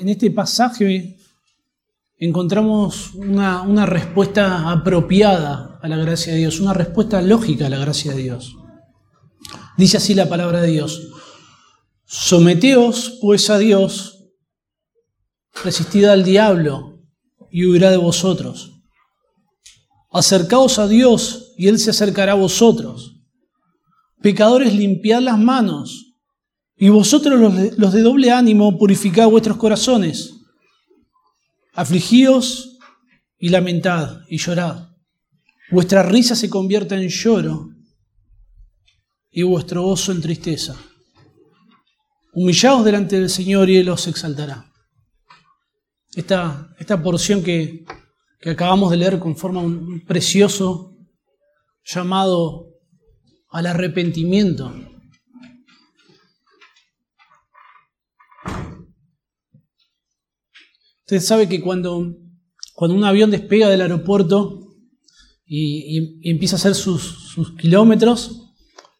En este pasaje encontramos una, respuesta apropiada a la gracia de Dios, una respuesta lógica a la gracia de Dios. Dice así la palabra de Dios, someteos pues a Dios, resistid al diablo y huirá de vosotros. Acercaos a Dios y Él se acercará a vosotros. Pecadores, limpiad las manos y vosotros los de, doble ánimo, purificad vuestros corazones. Afligíos y lamentad y llorad. Vuestra risa se convierta en lloro y vuestro gozo en tristeza. Humillaos delante del Señor y Él os exaltará. Esta, esta porción que, que acabamos de leer conforma un precioso llamado al arrepentimiento Usted sabe que cuando, cuando un avión despega del aeropuerto y, empieza a hacer sus, kilómetros,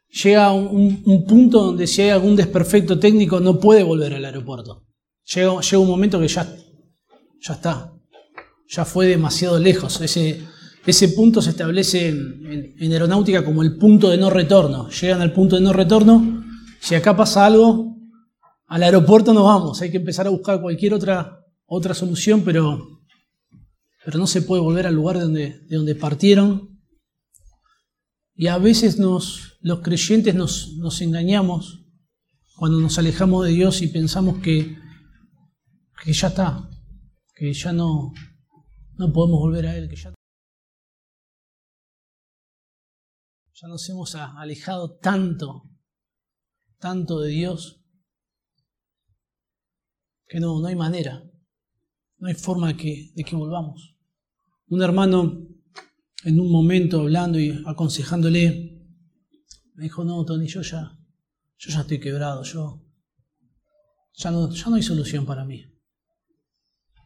llega un, punto donde si hay algún desperfecto técnico no puede volver al aeropuerto. Llega, llega un momento que ya, ya está, ya fue demasiado lejos. Ese, ese punto se establece en, en, aeronáutica como el punto de no retorno. Llegan al punto de no retorno, si acá pasa algo, al aeropuerto no vamos, hay que empezar a buscar cualquier otra otra solución, pero, pero no se puede volver al lugar de donde, de donde partieron. Y a veces nos, los creyentes nos, nos engañamos cuando nos alejamos de Dios y pensamos que, que ya está, que ya no, no podemos volver a Él, que ya, ya nos hemos alejado tanto, tanto de Dios, que no, no hay manera. No hay forma de que, de que volvamos. Un hermano, en un momento hablando y aconsejándole, me dijo, no, Tony, yo ya, yo ya estoy quebrado, yo ya no, ya no hay solución para mí.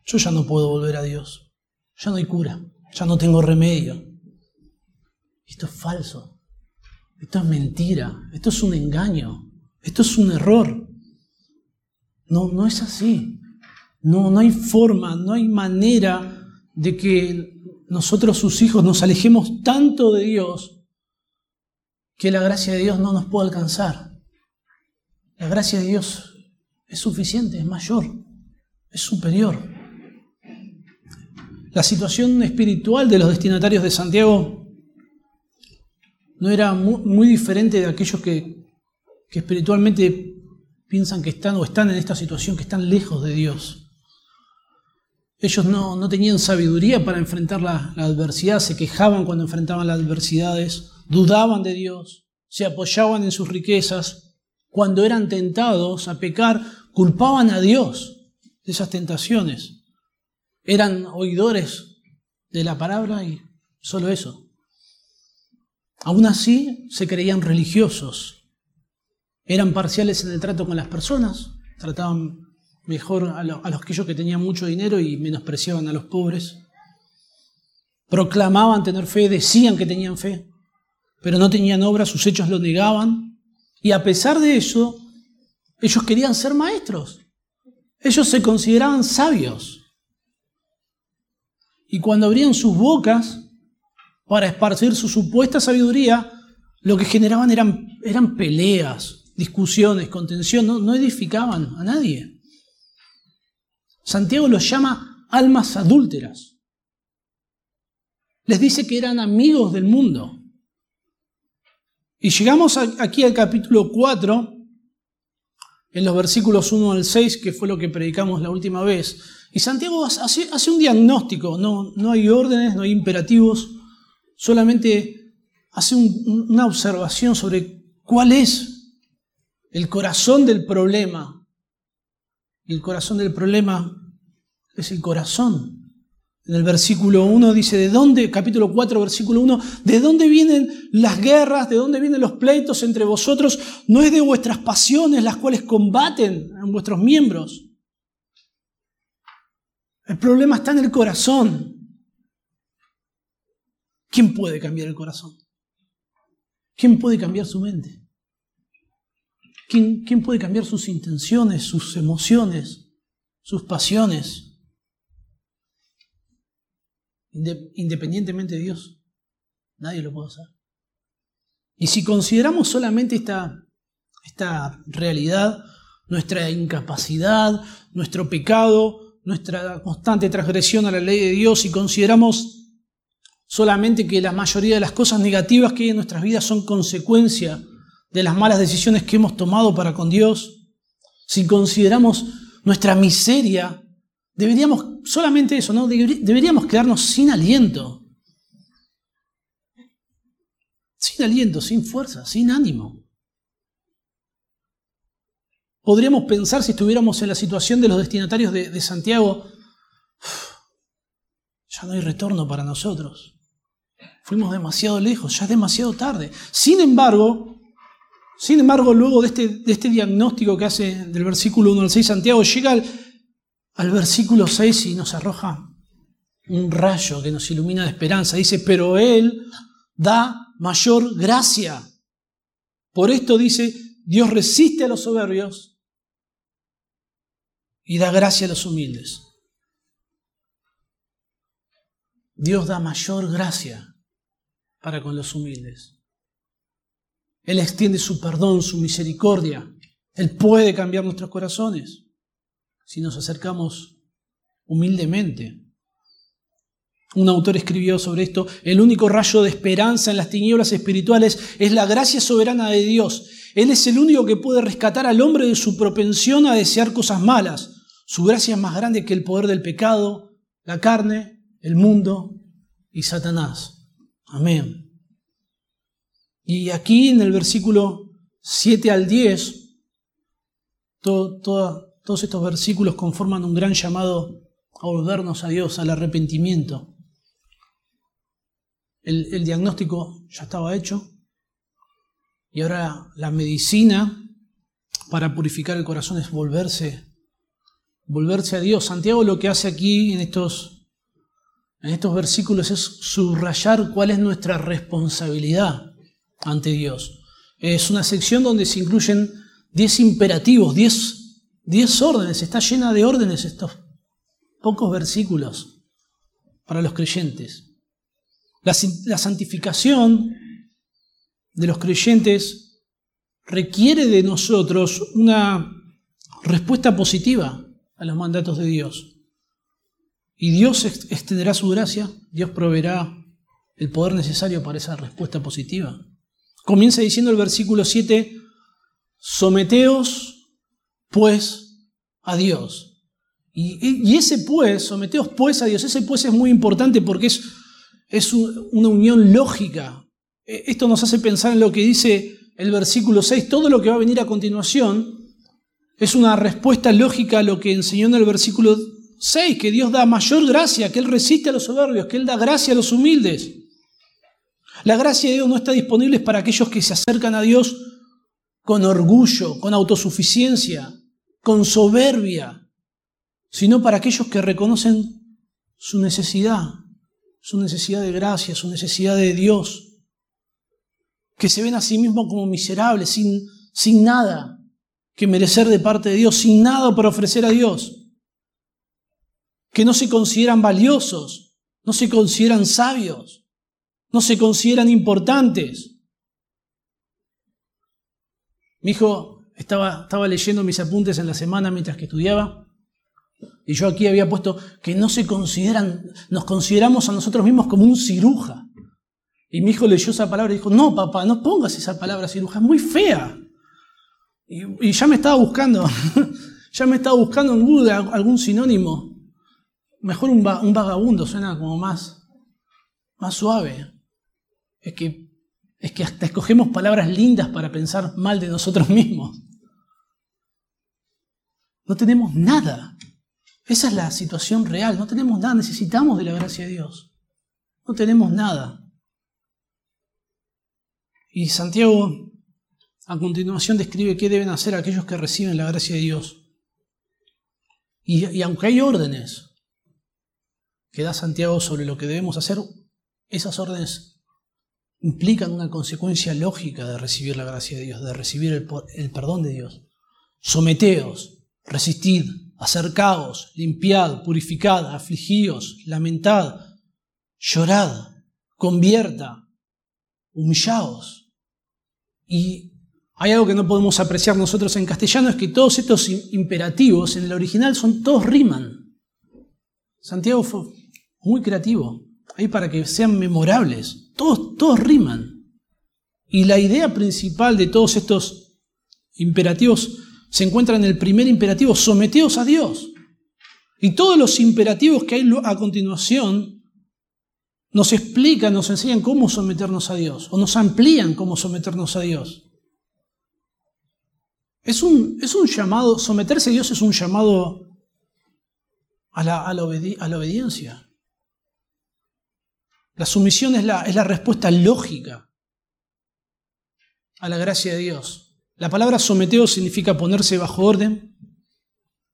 Yo ya no puedo volver a Dios. Ya no hay cura, ya no tengo remedio. Esto es falso. Esto es mentira. Esto es un engaño. Esto es un error. No, no es así. No, no hay forma, no hay manera de que nosotros, sus hijos, nos alejemos tanto de Dios que la gracia de Dios no nos pueda alcanzar. La gracia de Dios es suficiente, es mayor, es superior. La situación espiritual de los destinatarios de Santiago no era muy, diferente de aquellos que, que espiritualmente piensan que están o están en esta situación, que están lejos de Dios. Ellos no, tenían sabiduría para enfrentar la, la, adversidad, se quejaban cuando enfrentaban las adversidades, dudaban de Dios, se apoyaban en sus riquezas. Cuando eran tentados a pecar, culpaban a Dios de esas tentaciones. Eran oidores de la palabra y solo eso. Aún así, se creían religiosos. Eran parciales en el trato con las personas, trataban mejor a, los aquellos que tenían mucho dinero y menospreciaban a los pobres. Proclamaban tener fe, decían que tenían fe, pero no tenían obra, sus hechos lo negaban. Y a pesar de eso, ellos querían ser maestros. Ellos se consideraban sabios. Y cuando abrían sus bocas para esparcir su supuesta sabiduría, lo que generaban eran, eran peleas, discusiones, contención, no edificaban a nadie. Santiago los llama almas adúlteras. Les dice que eran amigos del mundo. Y llegamos aquí al capítulo 4, en los versículos 1 al 6, que fue lo que predicamos la última vez. Y Santiago hace, un diagnóstico, no, hay órdenes, no hay imperativos, solamente hace una observación sobre cuál es el corazón del problema el corazón del problema es el corazón. En el versículo 1 dice, ¿de dónde? Capítulo 4, versículo 1, ¿de dónde vienen las guerras? ¿De dónde vienen los pleitos entre vosotros? No es de vuestras pasiones las cuales combaten en vuestros miembros. El problema está en el corazón. ¿Quién puede cambiar el corazón? ¿Quién puede cambiar su mente? ¿Quién, puede cambiar sus intenciones, sus emociones, sus pasiones, independientemente de Dios, nadie lo puede hacer. Y si consideramos solamente esta, esta realidad, nuestra incapacidad, nuestro pecado, nuestra constante transgresión a la ley de Dios y consideramos solamente que la mayoría de las cosas negativas que hay en nuestras vidas son consecuencia de las malas decisiones que hemos tomado para con Dios, si consideramos nuestra miseria, deberíamos, solamente eso, ¿no? Deberíamos quedarnos sin aliento. Sin aliento, sin fuerza, sin ánimo. Podríamos pensar si estuviéramos en la situación de los destinatarios de, de Santiago, ya no hay retorno para nosotros. Fuimos demasiado lejos, ya es demasiado tarde. Sin embargo, sin embargo, luego de este, de este diagnóstico que hace del versículo 1 al 6, Santiago llega al, al versículo 6 y nos arroja un rayo que nos ilumina de esperanza. Dice, pero Él da mayor gracia. Por esto dice, Dios resiste a los soberbios y da gracia a los humildes. Dios da mayor gracia para con los humildes. Él extiende su perdón, su misericordia. Él puede cambiar nuestros corazones si nos acercamos humildemente. Un autor escribió sobre esto, el único rayo de esperanza en las tinieblas espirituales es la gracia soberana de Dios. Él es el único que puede rescatar al hombre de su propensión a desear cosas malas su gracia es más grande que el poder del pecado, la carne, el mundo y Satanás. Amén. Y aquí en el versículo 7 al 10, todos estos versículos conforman un gran llamado a volvernos a Dios, al arrepentimiento. El, el diagnóstico ya estaba hecho y ahora la medicina para purificar el corazón es volverse volverse a Dios. Santiago lo que hace aquí en estos, en estos versículos es subrayar cuál es nuestra responsabilidad ante Dios. Es una sección donde se incluyen 10 imperativos, 10, órdenes, está llena de órdenes estos pocos versículos para los creyentes. La, la santificación de los creyentes requiere de nosotros una respuesta positiva a los mandatos de Dios. Y Dios extenderá su gracia, Dios proveerá el poder necesario para esa respuesta positiva. Comienza diciendo el versículo 7, someteos pues a Dios. Y, ese pues, someteos pues a Dios, ese pues es muy importante porque es, es una unión lógica. E, esto nos hace pensar en lo que dice el versículo 6, todo lo que va a venir a continuación es una respuesta lógica a lo que enseñó en el versículo 6, que Dios da mayor gracia, que Él resiste a los soberbios, que Él da gracia a los humildes. La gracia de Dios no está disponible para aquellos que se acercan a Dios con orgullo, con autosuficiencia, con soberbia, sino para aquellos que reconocen su necesidad, su necesidad de gracia, su necesidad de Dios, que se ven a sí mismos como miserables, sin, sin nada, que merecer de parte de Dios sin nada para ofrecer a Dios, que no se consideran valiosos, no se consideran sabios, no se consideran importantes. Mi hijo estaba, estaba leyendo mis apuntes en la semana mientras que estudiaba y yo aquí había puesto que no se consideran, nos consideramos a nosotros mismos como un ciruja. Y mi hijo leyó esa palabra y dijo, no, papá, no pongas esa palabra ciruja, es muy fea. Y, ya me estaba buscando, ya me estaba buscando en algún sinónimo. Mejor un, vagabundo suena como más, más suave. Es que, es que hasta escogemos palabras lindas para pensar mal de nosotros mismos. No tenemos nada. Esa es la situación real. No tenemos nada. Necesitamos de la gracia de Dios. No tenemos nada. Y Santiago a continuación describe qué deben hacer aquellos que reciben la gracia de Dios. Y, aunque hay órdenes que da Santiago sobre lo que debemos hacer, esas órdenes implican una consecuencia lógica de recibir la gracia de Dios, de recibir el, perdón de Dios. Someteos, resistid, acercaos, limpiad, purificad, afligíos, lamentad, llorad, convierta, humillaos. Y hay algo que no podemos apreciar nosotros en castellano, es que todos estos imperativos en el original son todos riman. Santiago fue muy creativo, ahí para que sean memorables. Todos, riman. Y la idea principal de todos estos imperativos se encuentra en el primer imperativo, someteos a Dios. Y todos los imperativos que hay a continuación nos explican, nos enseñan cómo someternos a Dios, o nos amplían cómo someternos a Dios. Es un, es un llamado, someterse a Dios es un llamado a la, a la, obediencia. La sumisión es la, es la respuesta lógica a la gracia de Dios. La palabra someteo significa ponerse bajo orden,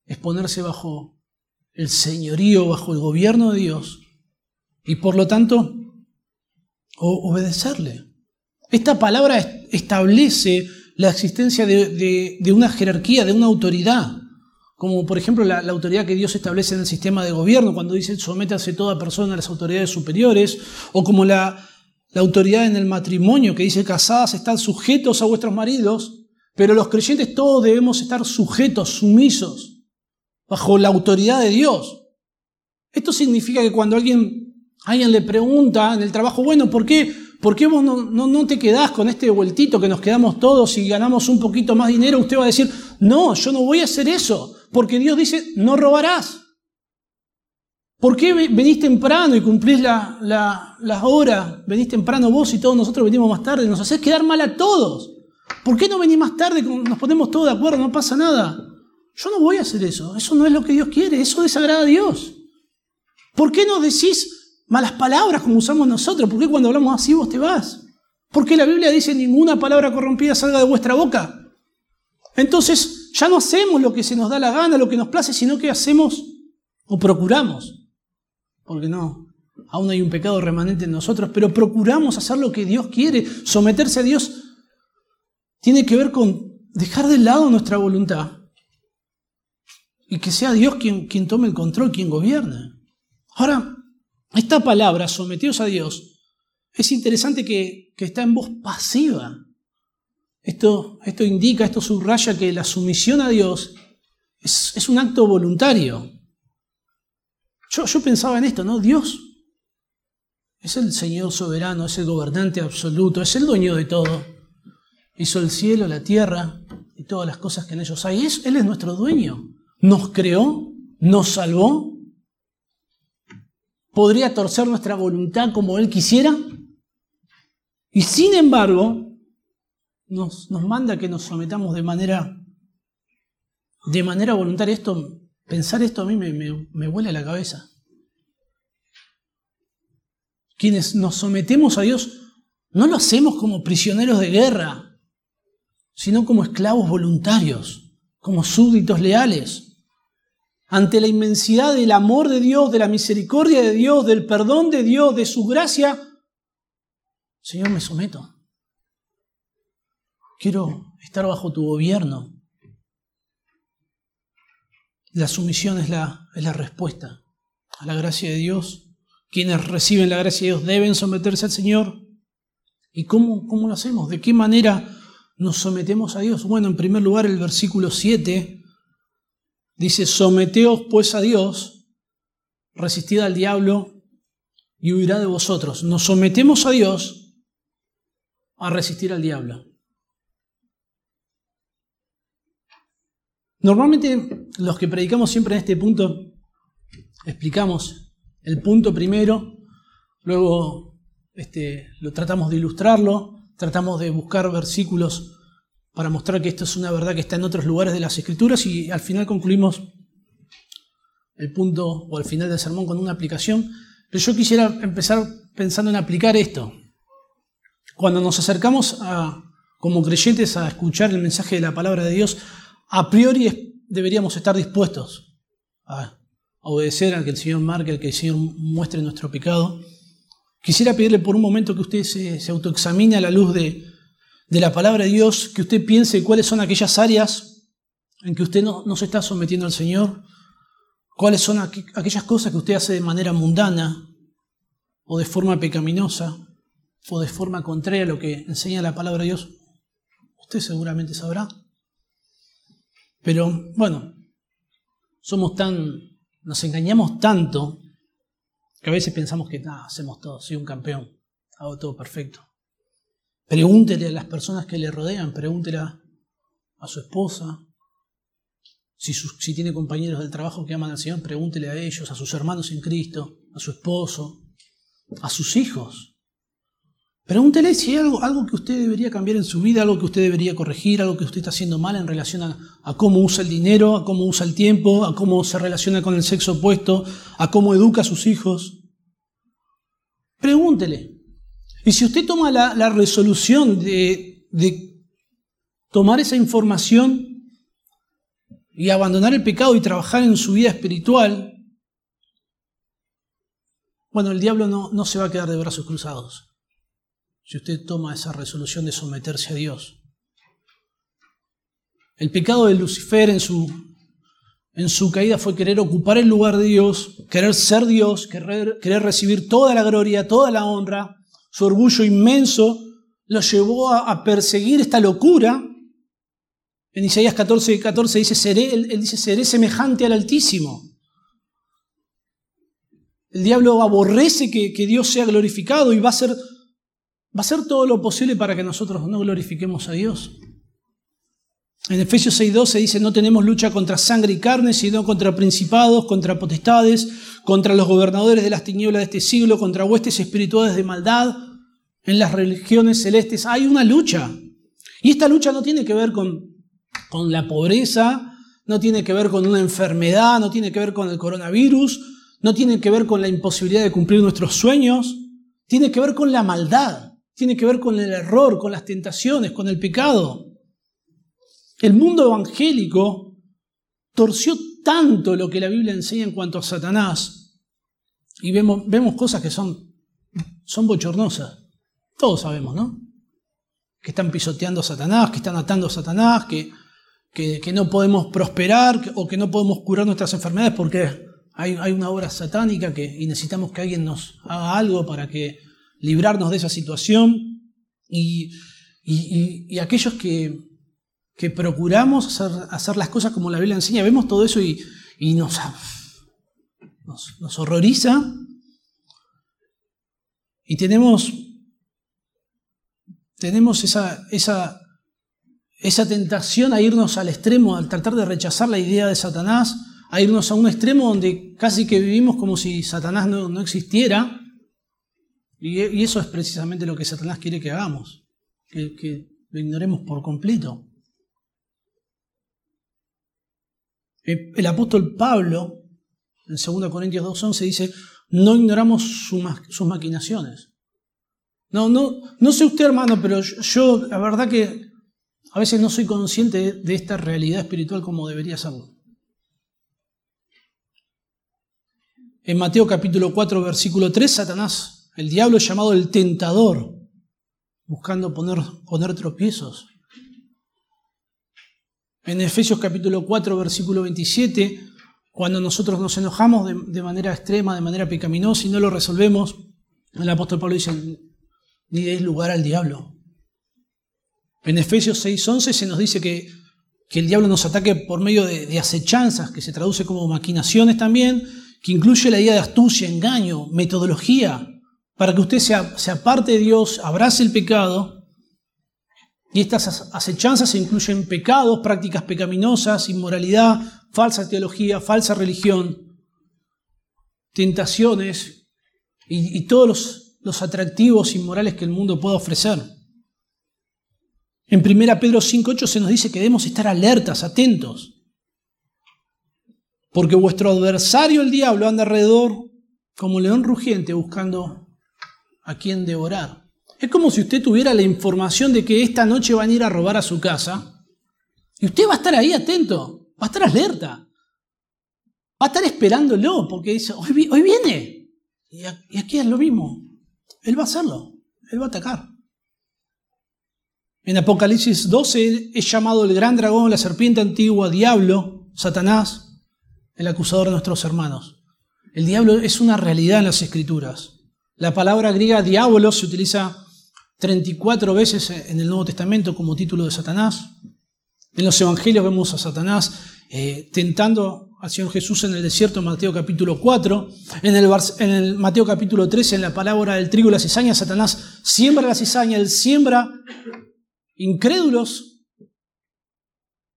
es ponerse bajo el señorío, bajo el gobierno de Dios y por lo tanto obedecerle. Esta palabra establece la existencia de, una jerarquía, de una autoridad, como por ejemplo la, autoridad que Dios establece en el sistema de gobierno, cuando dice sométase toda persona a las autoridades superiores, o como la, autoridad en el matrimonio, que dice casadas están sujetos a vuestros maridos, pero los creyentes todos debemos estar sujetos, sumisos, bajo la autoridad de Dios. Esto significa que cuando alguien, alguien le pregunta en el trabajo, bueno, ¿por qué ¿Por qué vos no, no, te quedás con este vueltito que nos quedamos todos y ganamos un poquito más dinero? Usted va a decir, no, yo no voy a hacer eso, porque Dios dice, no robarás. ¿Por qué venís temprano y cumplís la, la, hora? Venís temprano vos y todos nosotros venimos más tarde. Nos haces quedar mal a todos. ¿Por qué no venís más tarde? Nos ponemos todos de acuerdo, no pasa nada. Yo no voy a hacer eso. Eso no es lo que Dios quiere. Eso desagrada a Dios. ¿Por qué no decís, malas palabras como usamos nosotros. ¿Por qué cuando hablamos así vos te vas? Porque la Biblia dice ninguna palabra corrompida salga de vuestra boca. Entonces ya no hacemos lo que se nos da la gana, lo que nos place, sino que hacemos o procuramos. Porque no, aún hay un pecado remanente en nosotros, pero procuramos hacer lo que Dios quiere. Someterse a Dios tiene que ver con dejar de lado nuestra voluntad y que sea Dios quien, quien tome el control, quien gobierne. Ahora, esta palabra, sometidos a Dios, es interesante que, está en voz pasiva. Esto, esto, indica, esto subraya que la sumisión a Dios es, un acto voluntario. Yo, yo, pensaba en esto, ¿no? Dios es el Señor soberano, es el gobernante absoluto, es el dueño de todo. Hizo el cielo, la tierra y todas las cosas que en ellos hay. él es nuestro dueño. Nos creó, nos salvó podría torcer nuestra voluntad como Él quisiera. Y sin embargo, nos, nos manda que nos sometamos de manera, de manera voluntaria. Esto, pensar esto a mí me, me, me la cabeza. Quienes nos sometemos a Dios no lo hacemos como prisioneros de guerra, sino como esclavos voluntarios, como súbditos leales ante la inmensidad del amor de Dios, de la misericordia de Dios, del perdón de Dios, de su gracia, Señor, me someto. Quiero estar bajo tu gobierno. La sumisión es la, es la respuesta a la gracia de Dios. Quienes reciben la gracia de Dios deben someterse al Señor. ¿Y cómo, cómo lo hacemos? ¿De qué manera nos sometemos a Dios? Bueno, en primer lugar, el versículo 7 Dice, someteos pues a Dios, resistid al diablo y huirá de vosotros. Nos sometemos a Dios a resistir al diablo. Normalmente los que predicamos siempre en este punto explicamos el punto primero, luego este, lo tratamos de ilustrarlo, tratamos de buscar versículos para mostrar que esto es una verdad que está en otros lugares de las escrituras y al final concluimos el punto o al final del sermón con una aplicación. Pero yo quisiera empezar pensando en aplicar esto. Cuando nos acercamos a, como creyentes a escuchar el mensaje de la palabra de Dios, a priori deberíamos estar dispuestos a obedecer al que el Señor marque, al que el Señor muestre nuestro pecado. Quisiera pedirle por un momento que usted se, autoexamine a la luz de la palabra de Dios, que usted piense cuáles son aquellas áreas en que usted no, se está sometiendo al Señor, cuáles son aquellas cosas que usted hace de manera mundana o de forma pecaminosa o de forma contraria a lo que enseña la palabra de Dios. Usted seguramente sabrá. Pero bueno, somos tan, nos engañamos tanto que a veces pensamos que hacemos todo, soy un campeón, hago todo perfecto. Pregúntele a las personas que le rodean, pregúntele a, su esposa. Si, si tiene compañeros del trabajo que aman al Señor, pregúntele a ellos, a sus hermanos en Cristo, a su esposo, a sus hijos. Pregúntele si hay algo, algo que usted debería cambiar en su vida, algo que usted debería corregir, algo que usted está haciendo mal en relación a, cómo usa el dinero, a cómo usa el tiempo, a cómo se relaciona con el sexo opuesto, a cómo educa a sus hijos. Pregúntele. Y si usted toma la, resolución de, de tomar esa información y abandonar el pecado y trabajar en su vida espiritual, bueno, el diablo no, no se va a quedar de brazos cruzados si usted toma esa resolución de someterse a Dios. El pecado de Lucifer en su, en su caída fue querer ocupar el lugar de Dios, querer ser Dios, querer, querer recibir toda la gloria, toda la honra. Su orgullo inmenso lo llevó a, perseguir esta locura. En Isaías 14, 14 dice, seré, él, dice, seré semejante al Altísimo. El diablo aborrece que, que Dios sea glorificado y va a ser va a hacer todo lo posible para que nosotros no glorifiquemos a Dios. En Efesios 6:12 dice, no tenemos lucha contra sangre y carne, sino contra principados, contra potestades, contra los gobernadores de las tinieblas de este siglo, contra huestes espirituales de maldad en las religiones celestes. Hay una lucha. Y esta lucha no tiene que ver con, con la pobreza, no tiene que ver con una enfermedad, no tiene que ver con el coronavirus, no tiene que ver con la imposibilidad de cumplir nuestros sueños, tiene que ver con la maldad tiene que ver con el error, con las tentaciones, con el pecado. El mundo evangélico torció tanto lo que la Biblia enseña en cuanto a Satanás y vemos, vemos cosas que son, son bochornosas. Todos sabemos, ¿no? Que están pisoteando a Satanás, que están atando a Satanás, que, que, no podemos prosperar o que no podemos curar nuestras enfermedades porque hay, hay una obra satánica que, y necesitamos que alguien nos haga algo para que librarnos de esa situación y, aquellos que, procuramos hacer, las cosas como la Biblia enseña, vemos todo eso y, nos, nos, horroriza. Y tenemos, tenemos esa, esa, esa tentación a irnos al extremo, al tratar de rechazar la idea de Satanás, a irnos a un extremo donde casi que vivimos como si Satanás no, no existiera y, eso es precisamente lo que Satanás quiere que hagamos, que, lo ignoremos por completo. El apóstol Pablo, en 2 Corintios 2.11, dice, no ignoramos sus maquinaciones. No, no, no sé usted, hermano, pero yo, la verdad que a veces no soy consciente de esta realidad espiritual como debería serlo. En Mateo capítulo 4, versículo 3, Satanás el diablo es llamado el tentador, buscando poner, poner tropiezos. En Efesios capítulo 4, versículo 27, cuando nosotros nos enojamos de, manera extrema, de manera pecaminosa y no lo resolvemos, el apóstol Pablo dice, ni deis lugar al diablo. En Efesios 6:11 se nos dice que, que, el diablo nos ataque por medio de, de acechanzas, que se traduce como maquinaciones también, que incluye la idea de astucia, engaño, metodología, para que usted se, aparte de Dios, abrace el pecado. Y estas acechanzas incluyen pecados, prácticas pecaminosas, inmoralidad, falsa teología, falsa religión, tentaciones y, todos los, los atractivos inmorales que el mundo pueda ofrecer. En 1 Pedro 5.8 se nos dice que debemos estar alertas, atentos, porque vuestro adversario el diablo anda alrededor como león rugiente buscando a quién devorar. Es como si usted tuviera la información de que esta noche van a ir a robar a su casa y usted va a estar ahí atento, va a estar alerta, va a estar esperándolo porque dice, hoy, viene. Y aquí es lo mismo, él va a hacerlo, él va a atacar. En Apocalipsis 12 es llamado el gran dragón, la serpiente antigua, diablo, Satanás, el acusador de nuestros hermanos. El diablo es una realidad en las escrituras. La palabra griega diablo se utiliza 34 veces en el Nuevo Testamento como título de Satanás. En los evangelios vemos a Satanás eh, tentando al Señor Jesús en el desierto, Mateo capítulo 4. En el, en el Mateo capítulo 13, en la palabra del trigo y la cizaña, Satanás siembra la cizaña, él siembra incrédulos,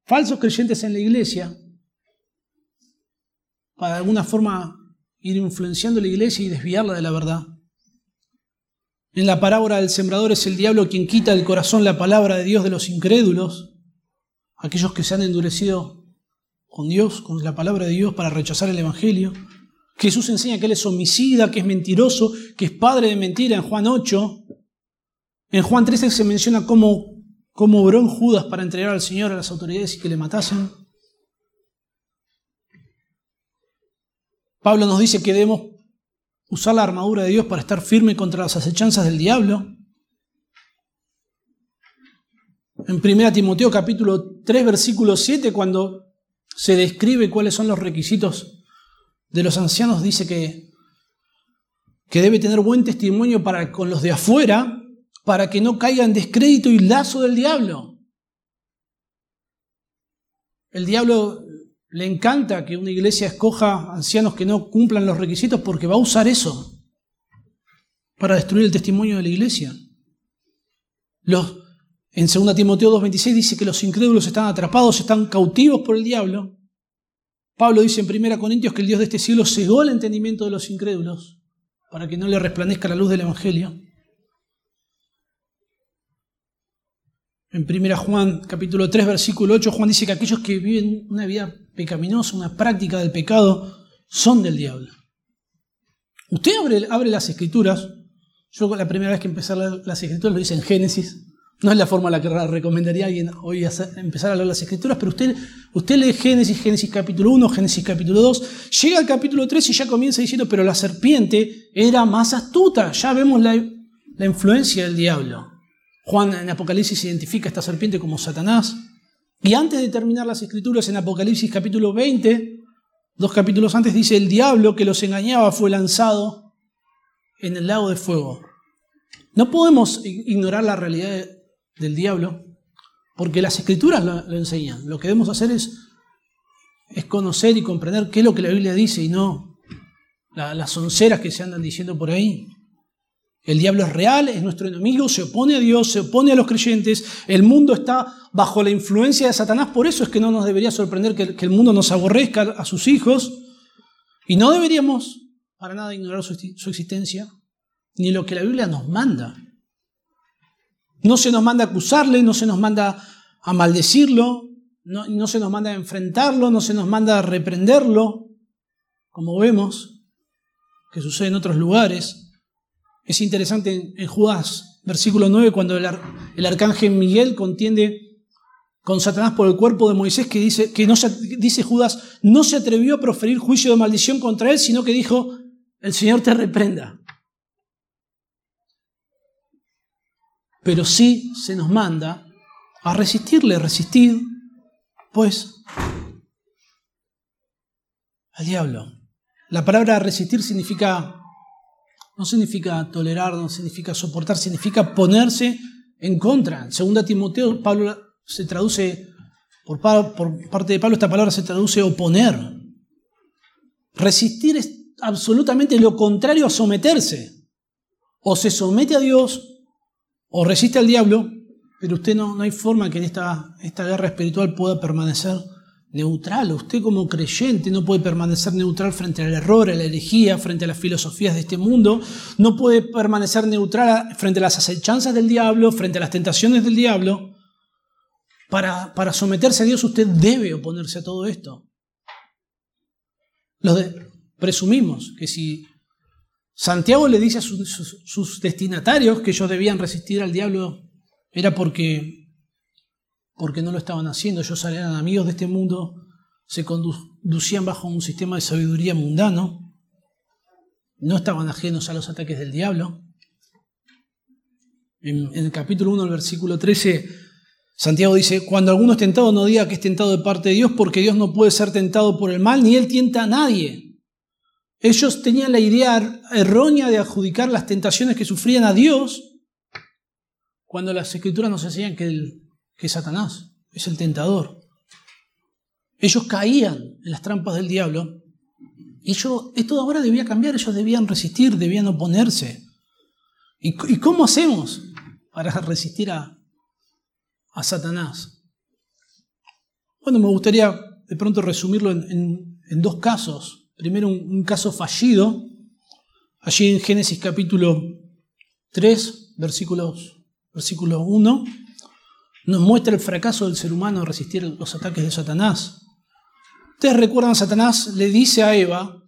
falsos creyentes en la iglesia, para de alguna forma ir influenciando la iglesia y desviarla de la verdad. En la parábola del sembrador es el diablo quien quita del corazón la palabra de Dios de los incrédulos, aquellos que se han endurecido con Dios, con la palabra de Dios para rechazar el Evangelio. Jesús enseña que Él es homicida, que es mentiroso, que es padre de mentira en Juan 8. En Juan 13 se menciona cómo, cómo obró en Judas para entregar al Señor a las autoridades y que le matasen. Pablo nos dice que debemos usar la armadura de Dios para estar firme contra las acechanzas del diablo. En 1 Timoteo capítulo 3 versículo 7, cuando se describe cuáles son los requisitos de los ancianos, dice que, que debe tener buen testimonio para con los de afuera, para que no caiga en descrédito y lazo del diablo. El diablo le encanta que una iglesia escoja ancianos que no cumplan los requisitos porque va a usar eso para destruir el testimonio de la iglesia. En 2 Timoteo 2.26 dice que los incrédulos están atrapados, están cautivos por el diablo. Pablo dice en 1 Corintios que el Dios de este siglo cegó el entendimiento de los incrédulos para que no le resplandezca la luz del Evangelio. En 1 Juan capítulo 3 versículo 8, Juan dice que aquellos que viven una vida pecaminosa, una práctica del pecado, son del diablo. Usted abre, las escrituras, yo la primera vez que empecé a leer las escrituras lo hice en Génesis, no es la forma en la que recomendaría a alguien hoy empezar a leer las escrituras, pero usted, usted lee Génesis, Génesis capítulo 1, Génesis capítulo 2, llega al capítulo 3 y ya comienza diciendo, pero la serpiente era más astuta, ya vemos la, la influencia del diablo. Juan en Apocalipsis identifica a esta serpiente como Satanás. Y antes de terminar las escrituras en Apocalipsis capítulo 20, dos capítulos antes dice, el diablo que los engañaba fue lanzado en el lago de fuego. No podemos ignorar la realidad del diablo porque las escrituras lo, enseñan. Lo que debemos hacer es, conocer y comprender qué es lo que la Biblia dice y no las onceras que se andan diciendo por ahí. El diablo es real, es nuestro enemigo, se opone a Dios, se opone a los creyentes. El mundo está bajo la influencia de Satanás, por eso es que no nos debería sorprender que, el mundo nos aborrezca a sus hijos. Y no deberíamos para nada ignorar su, existencia, ni lo que la Biblia nos manda. No se nos manda a acusarle, no se nos manda a maldecirlo, no, no se nos manda a enfrentarlo, no se nos manda a reprenderlo, como vemos que sucede en otros lugares. Es interesante en, Judas, versículo 9, cuando el, arcángel Miguel contiende con Satanás por el cuerpo de Moisés, que dice, que no dice Judas, no se atrevió a proferir juicio de maldición contra él, sino que dijo, el Señor te reprenda. Pero sí se nos manda a resistirle, resistir, pues, al diablo. La palabra resistir significa no significa tolerar, no significa soportar, significa ponerse en contra. En 2 Timoteo, Pablo se traduce, por, parte de Pablo, esta palabra se traduce oponer. Resistir es absolutamente lo contrario a someterse. O se somete a Dios o resiste al diablo, pero usted no, no hay forma que en esta, esta guerra espiritual pueda permanecer neutral. Usted como creyente no puede permanecer neutral frente al error, a la herejía, frente a las filosofías de este mundo. No puede permanecer neutral frente a las acechanzas del diablo, frente a las tentaciones del diablo. Para, para someterse a Dios usted debe oponerse a todo esto. Los presumimos que si Santiago le dice a sus destinatarios que ellos debían resistir al diablo, era porque porque no lo estaban haciendo, ellos eran amigos de este mundo, se conducían bajo un sistema de sabiduría mundano, no estaban ajenos a los ataques del diablo. En, el capítulo 1, el versículo 13, Santiago dice, cuando alguno es tentado no diga que es tentado de parte de Dios porque Dios no puede ser tentado por el mal ni Él tienta a nadie. Ellos tenían la idea errónea de adjudicar las tentaciones que sufrían a Dios cuando las escrituras nos enseñan que, el, que Satanás es el tentador. Ellos caían en las trampas del diablo y esto ahora debía cambiar, ellos debían resistir, debían oponerse. ¿Y, cómo hacemos para resistir a, a, Satanás? Bueno, me gustaría de pronto resumirlo en, dos casos. Primero un, caso fallido, allí en Génesis capítulo 3, versículos, versículo 1, nos muestra el fracaso del ser humano a resistir los ataques de Satanás. Ustedes recuerdan, Satanás le dice a Eva,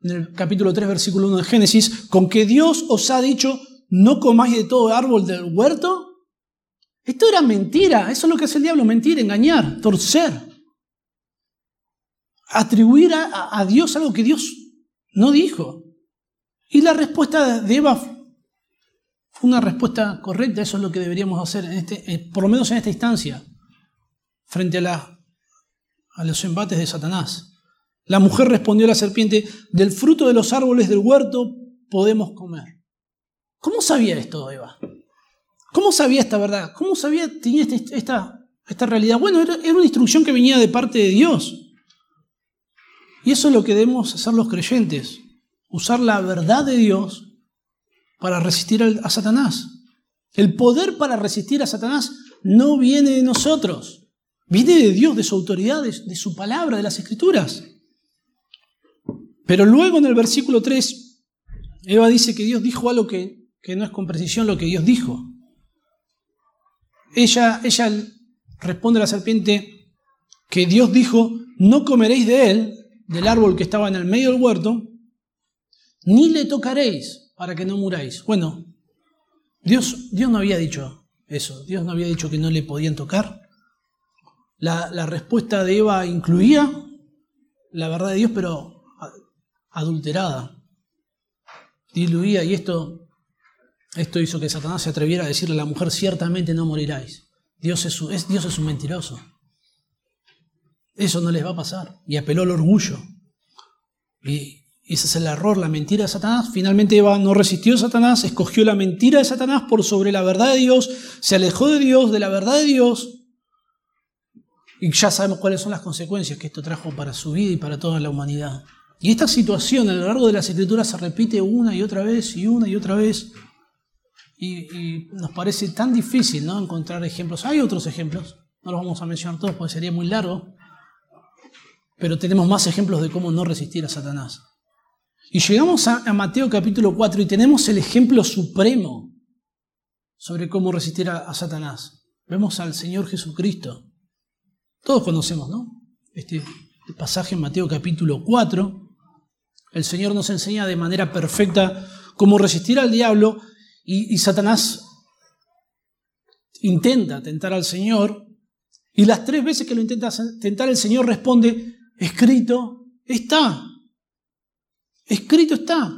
en el capítulo 3, versículo 1 de Génesis, con que Dios os ha dicho, no comáis de todo árbol del huerto. Esto era mentira, eso es lo que hace el diablo, mentir, engañar, torcer. Atribuir a, a Dios algo que Dios no dijo. Y la respuesta de Eva una respuesta correcta, eso es lo que deberíamos hacer, en este, eh, por lo menos en esta instancia, frente a a los embates de Satanás. La mujer respondió a la serpiente, del fruto de los árboles del huerto podemos comer. ¿Cómo sabía esto Eva? ¿Cómo sabía esta verdad? ¿Cómo sabía, tenía este, esta, esta realidad? Bueno, era, una instrucción que venía de parte de Dios. Y eso es lo que debemos hacer los creyentes, usar la verdad de Dios para resistir a Satanás. El poder para resistir a Satanás no viene de nosotros. Viene de Dios, de su autoridad, de, su palabra, de las escrituras. Pero luego en el versículo 3, Eva dice que Dios dijo algo que, que no es con precisión lo que Dios dijo. Ella, ella responde a la serpiente que Dios dijo, no comeréis de él, del árbol que estaba en el medio del huerto, ni le tocaréis para que no muráis. Bueno, Dios, Dios no había dicho eso, Dios no había dicho que no le podían tocar. La, respuesta de Eva incluía la verdad de Dios, pero adulterada, diluía, y esto, esto hizo que Satanás se atreviera a decirle a la mujer, ciertamente no moriráis. Dios es, es, Dios es un mentiroso. Eso no les va a pasar. Y apeló al orgullo. Y ese es el error, la mentira de Satanás. Finalmente Eva no resistió a Satanás, escogió la mentira de Satanás por sobre la verdad de Dios, se alejó de Dios, de la verdad de Dios, y ya sabemos cuáles son las consecuencias que esto trajo para su vida y para toda la humanidad. Y esta situación a lo largo de las escrituras se repite una y otra vez y una y otra vez. Y, nos parece tan difícil ¿no? encontrar ejemplos. Hay otros ejemplos, no los vamos a mencionar todos porque sería muy largo. Pero tenemos más ejemplos de cómo no resistir a Satanás. Y llegamos a, Mateo capítulo 4 y tenemos el ejemplo supremo sobre cómo resistir a Satanás. Vemos al Señor Jesucristo todos conocemos, ¿no? Este, pasaje en Mateo capítulo 4. El Señor nos enseña de manera perfecta cómo resistir al diablo y, Satanás intenta tentar al Señor y las tres veces que lo intenta tentar el Señor responde, escrito está, escrito está.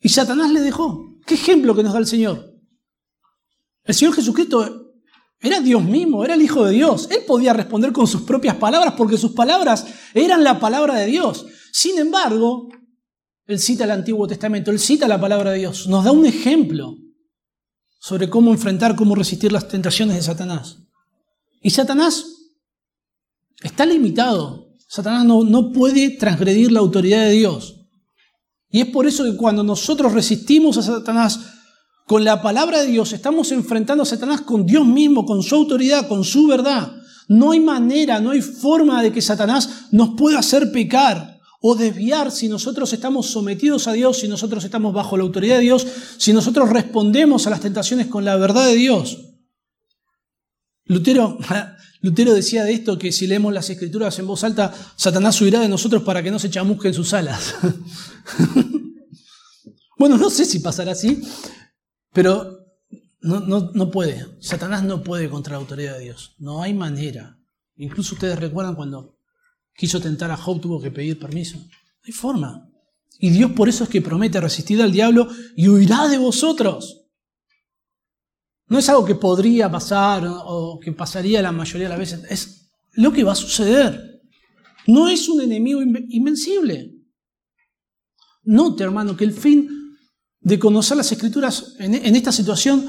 Y Satanás le dejó. ¿Qué ejemplo que nos da el Señor? El Señor Jesucristo era Dios mismo, era el Hijo de Dios. Él podía responder con sus propias palabras porque sus palabras eran la palabra de Dios. Sin embargo, Él cita el Antiguo Testamento, Él cita la palabra de Dios, nos da un ejemplo sobre cómo enfrentar, cómo resistir las tentaciones de Satanás. Y Satanás está limitado. Satanás no, no puede transgredir la autoridad de Dios. Y es por eso que cuando nosotros resistimos a Satanás, con la palabra de Dios estamos enfrentando a Satanás con Dios mismo, con su autoridad, con su verdad. No hay manera, no hay forma de que Satanás nos pueda hacer pecar o desviar si nosotros estamos sometidos a Dios, si nosotros estamos bajo la autoridad de Dios, si nosotros respondemos a las tentaciones con la verdad de Dios. Lutero, Lutero decía de esto que si leemos las escrituras en voz alta, Satanás huirá de nosotros para que no se chamusquen sus alas. bueno, no sé si pasará así, pero no, no, puede. Satanás no puede contra la autoridad de Dios. No hay manera. Incluso ustedes recuerdan cuando quiso tentar a Job, tuvo que pedir permiso. No hay forma. Y Dios por eso es que promete resistir al diablo y huirá de vosotros. No es algo que podría pasar o que pasaría la mayoría de las veces, es lo que va a suceder. No es un enemigo invencible. Note, hermano, que el fin de conocer las escrituras en, esta situación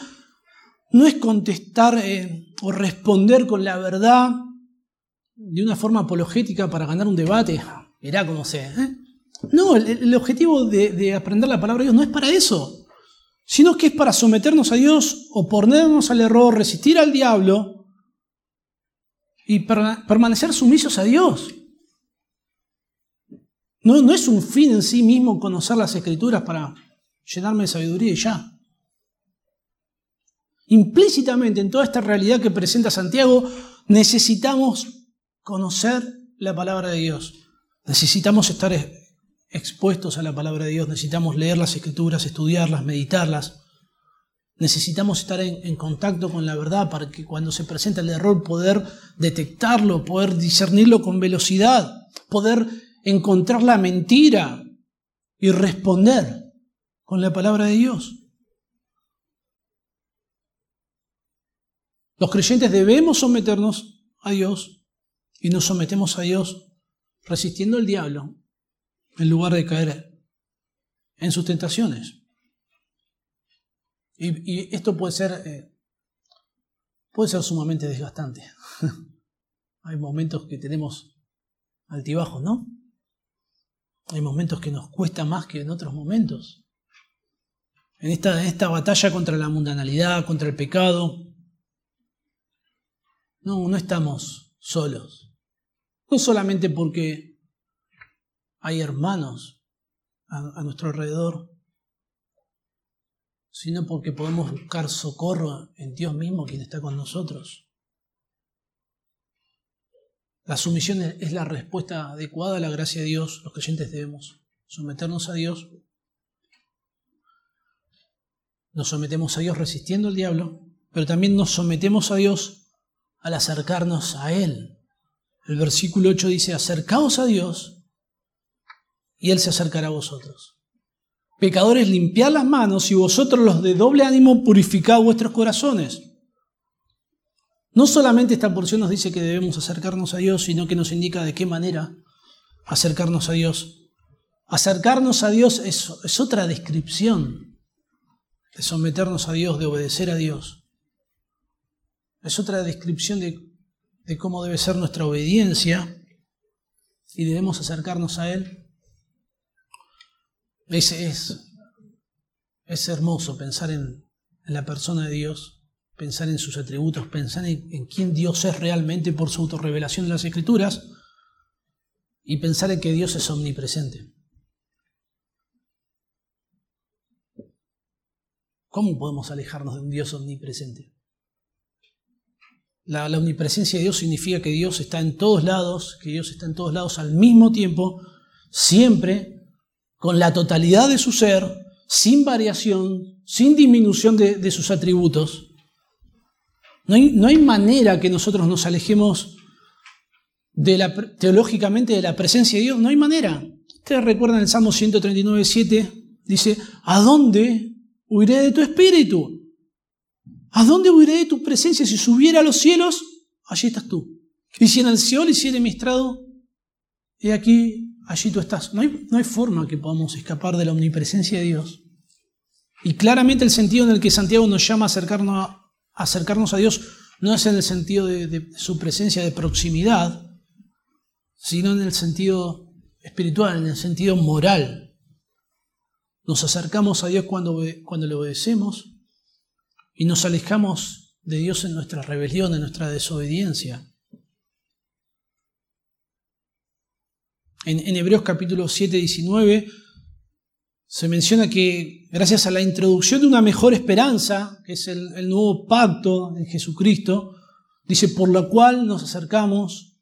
no es contestar eh, o responder con la verdad de una forma apologética para ganar un debate. Mirá cómo sea. ¿eh? No, el, objetivo de, de, aprender la palabra de Dios no es para eso, sino que es para someternos a Dios, oponernos al error, resistir al diablo y permanecer sumisos a Dios. No, no es un fin en sí mismo conocer las escrituras para llenarme de sabiduría y ya. Implícitamente en toda esta realidad que presenta Santiago, necesitamos conocer la palabra de Dios. Necesitamos estar expuestos a la palabra de Dios, necesitamos leer las escrituras, estudiarlas, meditarlas. Necesitamos estar en, contacto con la verdad para que cuando se presenta el error poder detectarlo, poder discernirlo con velocidad, poder encontrar la mentira y responder con la palabra de Dios. Los creyentes debemos someternos a Dios y nos sometemos a Dios resistiendo al diablo en lugar de caer en sus tentaciones. Y, esto puede ser, eh, puede ser sumamente desgastante. Hay momentos que tenemos altibajos, ¿no? Hay momentos que nos cuesta más que en otros momentos. En esta, esta batalla contra la mundanalidad, contra el pecado, no, no estamos solos. No solamente porque hay hermanos a, nuestro alrededor, sino porque podemos buscar socorro en Dios mismo, quien está con nosotros. La sumisión es la respuesta adecuada a la gracia de Dios. Los creyentes debemos someternos a Dios. Nos sometemos a Dios resistiendo al diablo, pero también nos sometemos a Dios al acercarnos a Él. El versículo 8 dice, acercaos a Dios y Él se acercará a vosotros. Pecadores, limpiad las manos y vosotros los de doble ánimo purificad vuestros corazones. No solamente esta porción nos dice que debemos acercarnos a Dios, sino que nos indica de qué manera acercarnos a Dios. Acercarnos a Dios es, otra descripción de someternos a Dios, de obedecer a Dios. Es otra descripción de, cómo debe ser nuestra obediencia y debemos acercarnos a Él. Es, es, hermoso pensar en la persona de Dios pensar en sus atributos, pensar en, quién Dios es realmente por su autorrevelación en las Escrituras y pensar en que Dios es omnipresente. ¿Cómo podemos alejarnos de un Dios omnipresente? La, omnipresencia de Dios significa que Dios está en todos lados, que Dios está en todos lados al mismo tiempo, siempre, con la totalidad de su ser, sin variación, sin disminución de sus atributos. No hay, manera que nosotros nos alejemos de la, teológicamente de la presencia de Dios. No hay manera. Ustedes recuerdan el Salmo 139, 7. Dice, ¿a dónde huiré de tu espíritu? ¿A dónde huiré de tu presencia? Si subiera a los cielos, allí estás tú. Y si en el Seol hiciera mi estrado, he aquí, allí tú estás. No hay, no hay forma que podamos escapar de la omnipresencia de Dios. Y claramente el sentido en el que Santiago nos llama a acercarnos a, acercarnos a Dios no es en el sentido de, su presencia de proximidad, sino en el sentido espiritual, en el sentido moral. Nos acercamos a Dios cuando, cuando le obedecemos y nos alejamos de Dios en nuestra rebelión, en nuestra desobediencia. En, Hebreos capítulo 7, 19 se menciona que gracias a la introducción de una mejor esperanza, que es el, nuevo pacto en Jesucristo, dice, por la cual nos acercamos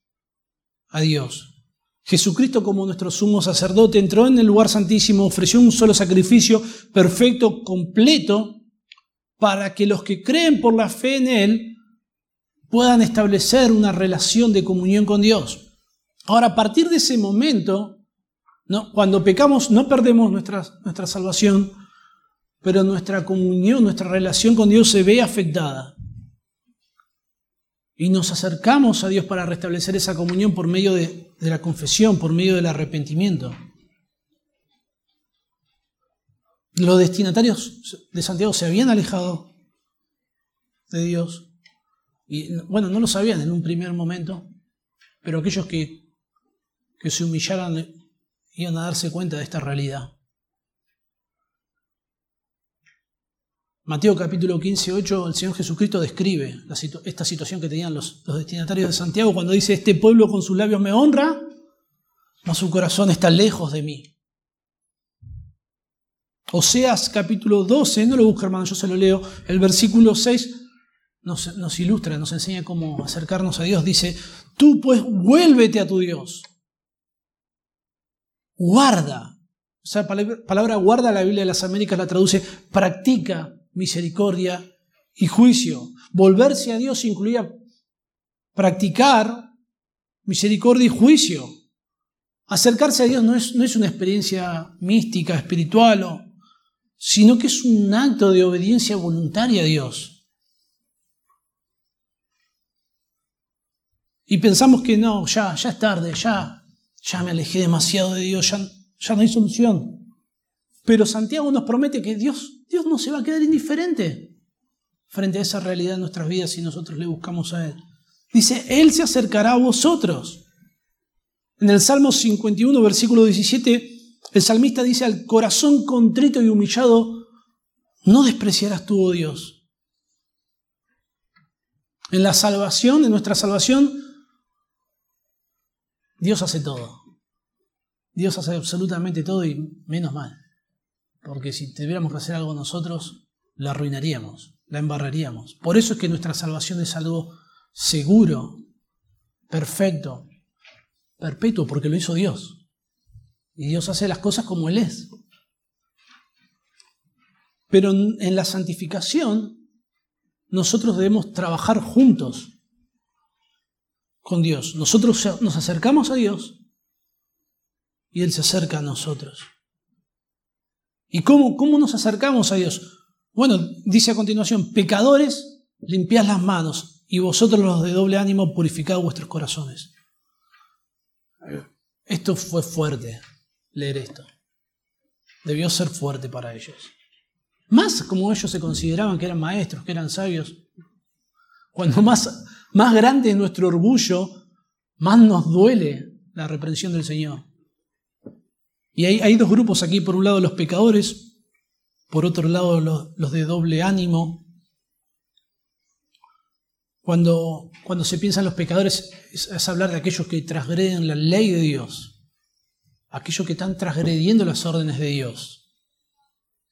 a Dios. Jesucristo como nuestro sumo sacerdote entró en el lugar santísimo, ofreció un solo sacrificio perfecto, completo, para que los que creen por la fe en Él puedan establecer una relación de comunión con Dios. Ahora, a partir de ese momento, cuando pecamos no perdemos nuestra, nuestra salvación, pero nuestra comunión, nuestra relación con Dios se ve afectada. Y nos acercamos a Dios para restablecer esa comunión por medio de, de la confesión, por medio del arrepentimiento. Los destinatarios de Santiago se habían alejado de Dios. Y bueno, no lo sabían en un primer momento, pero aquellos que, que se humillaran iban a darse cuenta de esta realidad. Mateo capítulo 15, 8, el Señor Jesucristo describe esta situación que tenían los, los, destinatarios de Santiago cuando dice, este pueblo con sus labios me honra, mas su corazón está lejos de mí. Oseas capítulo 12, no lo busca hermano, yo se lo leo, el versículo 6 nos, nos ilustra, nos enseña cómo acercarnos a Dios. Dice, tú pues vuélvete a tu Dios. Guarda. O sea, palabra guarda la Biblia de las Américas la traduce practica misericordia y juicio. Volverse a Dios incluía practicar misericordia y juicio. Acercarse a Dios no es, no es una experiencia mística, espiritual, sino que es un acto de obediencia voluntaria a Dios. Y pensamos que no, ya, ya es tarde, ya, ya me alejé demasiado de Dios, ya, no hay solución. Pero Santiago nos promete que Dios Dios no se va a quedar indiferente frente a esa realidad en nuestras vidas si nosotros le buscamos a Él. Dice, Él se acercará a vosotros. En el Salmo 51, versículo 17, el salmista dice, al corazón contrito y humillado, no despreciarás tú, oh Dios. En la salvación, en nuestra salvación, Dios hace todo. Dios hace absolutamente todo y menos mal. Porque si tuviéramos que hacer algo nosotros, la arruinaríamos, la embarraríamos. Por eso es que nuestra salvación es algo seguro, perfecto, perpetuo, porque lo hizo Dios. Y Dios hace las cosas como Él es. Pero en la santificación, nosotros debemos trabajar juntos con Dios. Nosotros nos acercamos a Dios y Él se acerca a nosotros. ¿Y cómo, cómo nos acercamos a Dios? Bueno, dice a continuación, pecadores, limpiad las manos y vosotros los de doble ánimo purificad vuestros corazones. Esto fue fuerte, leer esto. Debió ser fuerte para ellos. Más como ellos se consideraban que eran maestros, que eran sabios. Cuando más, más grande es nuestro orgullo, más nos duele la reprensión del Señor. Y hay, dos grupos aquí, por un lado los pecadores, por otro lado los, de doble ánimo. Cuando, cuando, se piensa en los pecadores es, hablar de aquellos que transgreden la ley de Dios, aquellos que están transgrediendo las órdenes de Dios.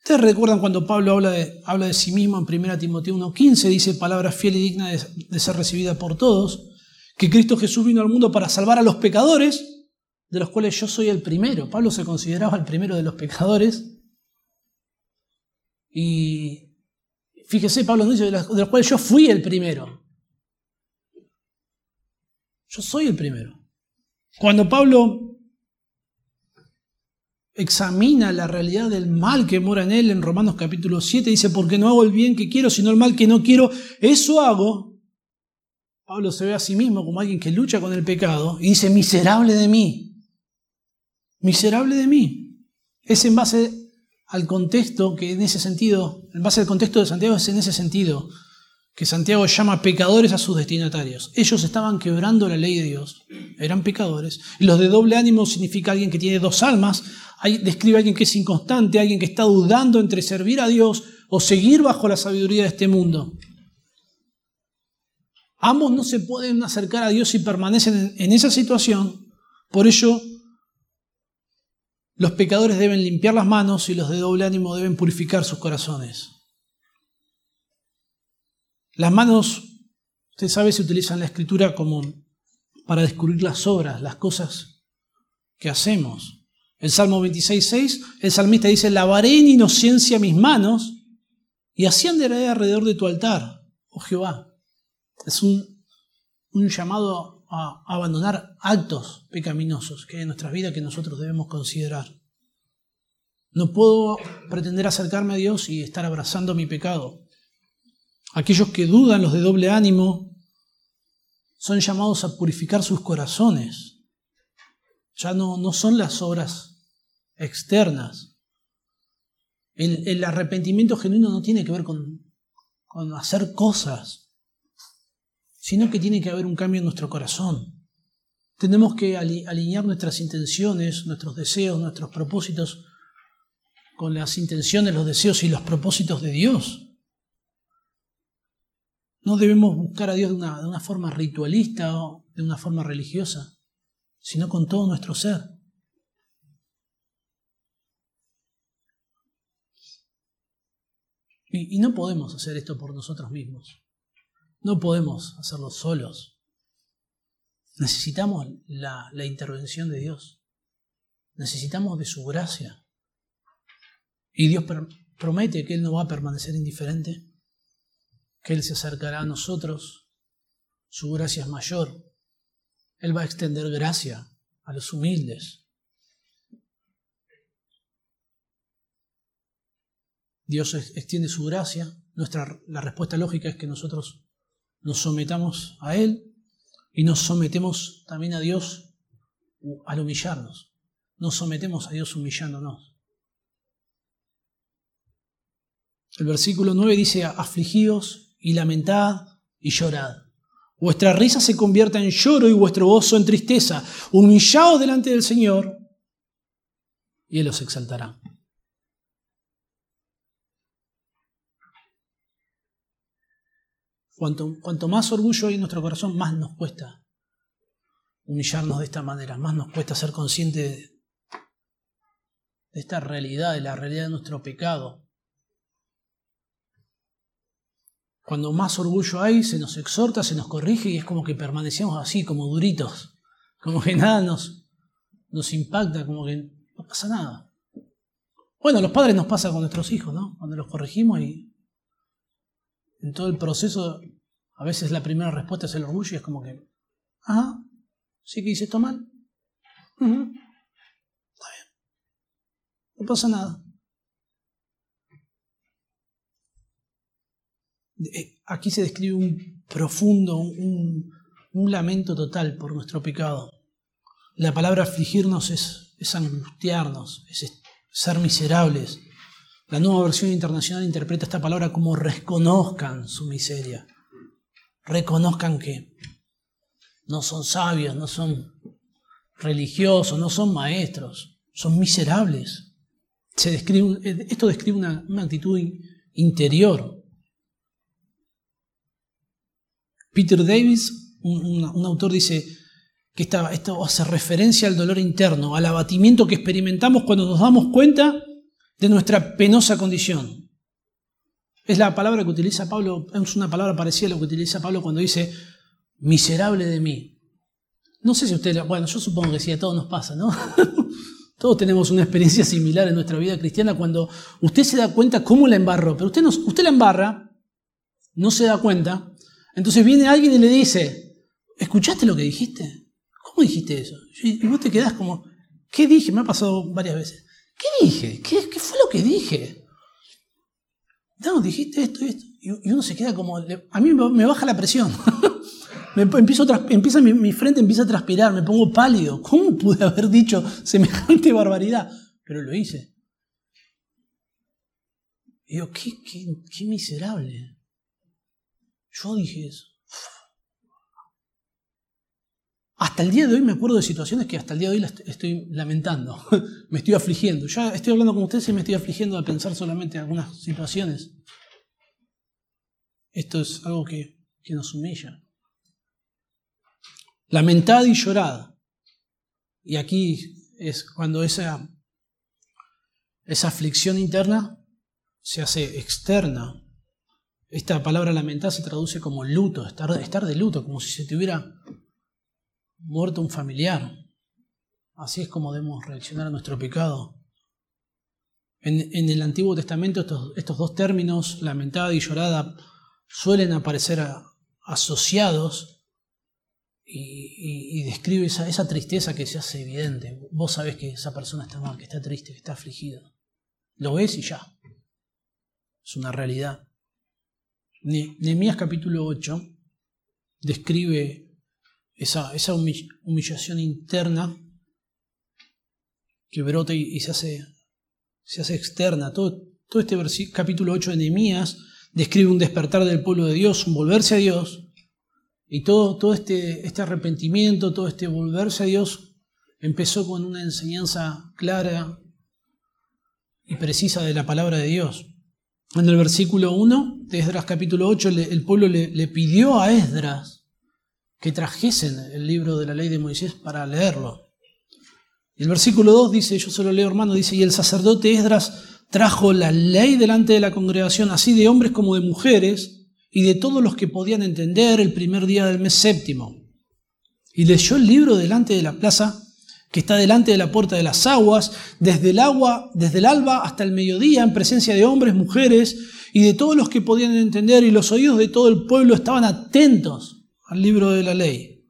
Ustedes recuerdan cuando Pablo habla de, habla de sí mismo en 1 Timoteo 1.15, dice palabra fiel y digna de, ser recibida por todos, que Cristo Jesús vino al mundo para salvar a los pecadores, de los cuales yo soy el primero. Pablo se consideraba el primero de los pecadores. Y fíjese, Pablo dice, de los cuales yo fui el primero. Yo soy el primero. Cuando Pablo examina la realidad del mal que mora en él en Romanos capítulo 7, dice, porque no hago el bien que quiero, sino el mal que no quiero, eso hago. Pablo se ve a sí mismo como alguien que lucha con el pecado y dice, miserable de mí, miserable de mí. Es en base al contexto que en ese sentido, en base al contexto de Santiago es en ese sentido que Santiago llama pecadores a sus destinatarios. Ellos estaban quebrando la ley de Dios, eran pecadores. Y los de doble ánimo significa alguien que tiene dos almas, describe a alguien que es inconstante, alguien que está dudando entre servir a Dios o seguir bajo la sabiduría de este mundo. Ambos no se pueden acercar a Dios y permanecen en esa situación. Por ello, los pecadores deben limpiar las manos y los de doble ánimo deben purificar sus corazones. Las manos, usted sabe, se utilizan la escritura como para descubrir las obras, las cosas que hacemos. El Salmo 26.6, el salmista dice, lavaré en inocencia mis manos y así andaré alrededor de tu altar, oh Jehová. Es un, un llamado a abandonar actos pecaminosos que hay en nuestras vidas que nosotros debemos considerar. No puedo pretender acercarme a Dios y estar abrazando mi pecado. Aquellos que dudan, los de doble ánimo, son llamados a purificar sus corazones. Ya no, no son las obras externas. El, arrepentimiento genuino no tiene que ver con hacer cosas, sino que tiene que haber un cambio en nuestro corazón. Tenemos que alinear nuestras intenciones, nuestros deseos, nuestros propósitos con las intenciones, los deseos y los propósitos de Dios. No debemos buscar a Dios de una, forma ritualista o de una forma religiosa, sino con todo nuestro ser. Y, no podemos hacer esto por nosotros mismos. No podemos hacerlo solos. Necesitamos la, intervención de Dios. Necesitamos de su gracia. Y Dios promete que Él no va a permanecer indiferente, que Él se acercará a nosotros. Su gracia es mayor. Él va a extender gracia a los humildes. Dios extiende su gracia. Nuestra, la respuesta lógica es que nosotros nos sometamos a Él y nos sometemos también a Dios al humillarnos. Nos sometemos a Dios humillándonos. El versículo 9 dice, afligíos y lamentad y llorad. Vuestra risa se convierta en lloro y vuestro gozo en tristeza. Humillaos delante del Señor y Él os exaltará. Cuanto, más orgullo hay en nuestro corazón, más nos cuesta humillarnos de esta manera, más nos cuesta ser conscientes de, esta realidad, de la realidad de nuestro pecado. Cuando más orgullo hay, se nos exhorta, se nos corrige y es como que permanecemos así, como duritos, como que nada nos, nos impacta, como que no pasa nada. Bueno, los padres nos pasa con nuestros hijos, ¿no? Cuando los corregimos y en todo el proceso, a veces la primera respuesta es el orgullo y es como que, ah, sí que hice esto mal. Está bien. No pasa nada. Eh, aquí se describe un profundo, un, lamento total por nuestro pecado. La palabra afligirnos es, angustiarnos, es ser miserables. La nueva versión internacional interpreta esta palabra como reconozcan su miseria. Reconozcan que no son sabios, no son religiosos, no son maestros, son miserables. Se describe, esto describe una, actitud interior. Peter Davis, un, autor, dice que esto hace referencia al dolor interno, al abatimiento que experimentamos cuando nos damos cuenta de nuestra penosa condición. Es la palabra que utiliza Pablo, es una palabra parecida a lo que utiliza Pablo cuando dice miserable de mí. No sé si usted, bueno, yo supongo que sí, a todos nos pasa, ¿no? todos tenemos una experiencia similar en nuestra vida cristiana cuando usted se da cuenta cómo la embarró, pero usted, no, usted la embarra, no se da cuenta, entonces viene alguien y le dice, ¿escuchaste lo que dijiste? ¿Cómo dijiste eso? Y vos te quedás como, ¿qué dije? Me ha pasado varias veces. ¿Qué dije? ¿Qué, fue lo que dije? No, dijiste esto y esto. Y uno se queda como. A mí me baja la presión. me empiezo empieza mi, frente empieza a transpirar, me pongo pálido. ¿Cómo pude haber dicho semejante barbaridad? Pero lo hice. Y digo, qué, qué miserable. Yo dije eso. Hasta el día de hoy me acuerdo de situaciones que hasta el día de hoy estoy lamentando, me estoy afligiendo. Ya estoy hablando con ustedes y me estoy afligiendo a pensar solamente en algunas situaciones. Esto es algo que, que nos humilla. Lamentada y llorada. Y aquí es cuando esa, esa aflicción interna se hace externa. Esta palabra lamentada se traduce como luto, estar, estar de luto, como si se te hubiera muerto un familiar. Así es como debemos reaccionar a nuestro pecado. En, el Antiguo Testamento estos, dos términos, lamentada y llorada, suelen aparecer asociados y, describe esa, esa, tristeza que se hace evidente. Vos sabés que esa persona está mal, que está triste, que está afligida. Lo ves y ya. Es una realidad. Nehemías capítulo 8 describe esa, humillación interna que brota y, se, hace, externa. Todo, todo este capítulo 8 de Nehemías describe un despertar del pueblo de Dios, un volverse a Dios. Y todo, todo este, este arrepentimiento, todo este volverse a Dios empezó con una enseñanza clara y precisa de la palabra de Dios. En el versículo 1 de Esdras capítulo 8, el pueblo le, pidió a Esdras que trajesen el libro de la ley de Moisés para leerlo. Y el versículo 2 dice, yo solo leo hermano, dice, y el sacerdote Esdras trajo la ley delante de la congregación, así de hombres como de mujeres, y de todos los que podían entender el primer día del mes séptimo. Y leyó el libro delante de la plaza que está delante de la puerta de las aguas, desde el agua, desde el alba hasta el mediodía, en presencia de hombres, mujeres y de todos los que podían entender, y los oídos de todo el pueblo estaban atentos al libro de la ley.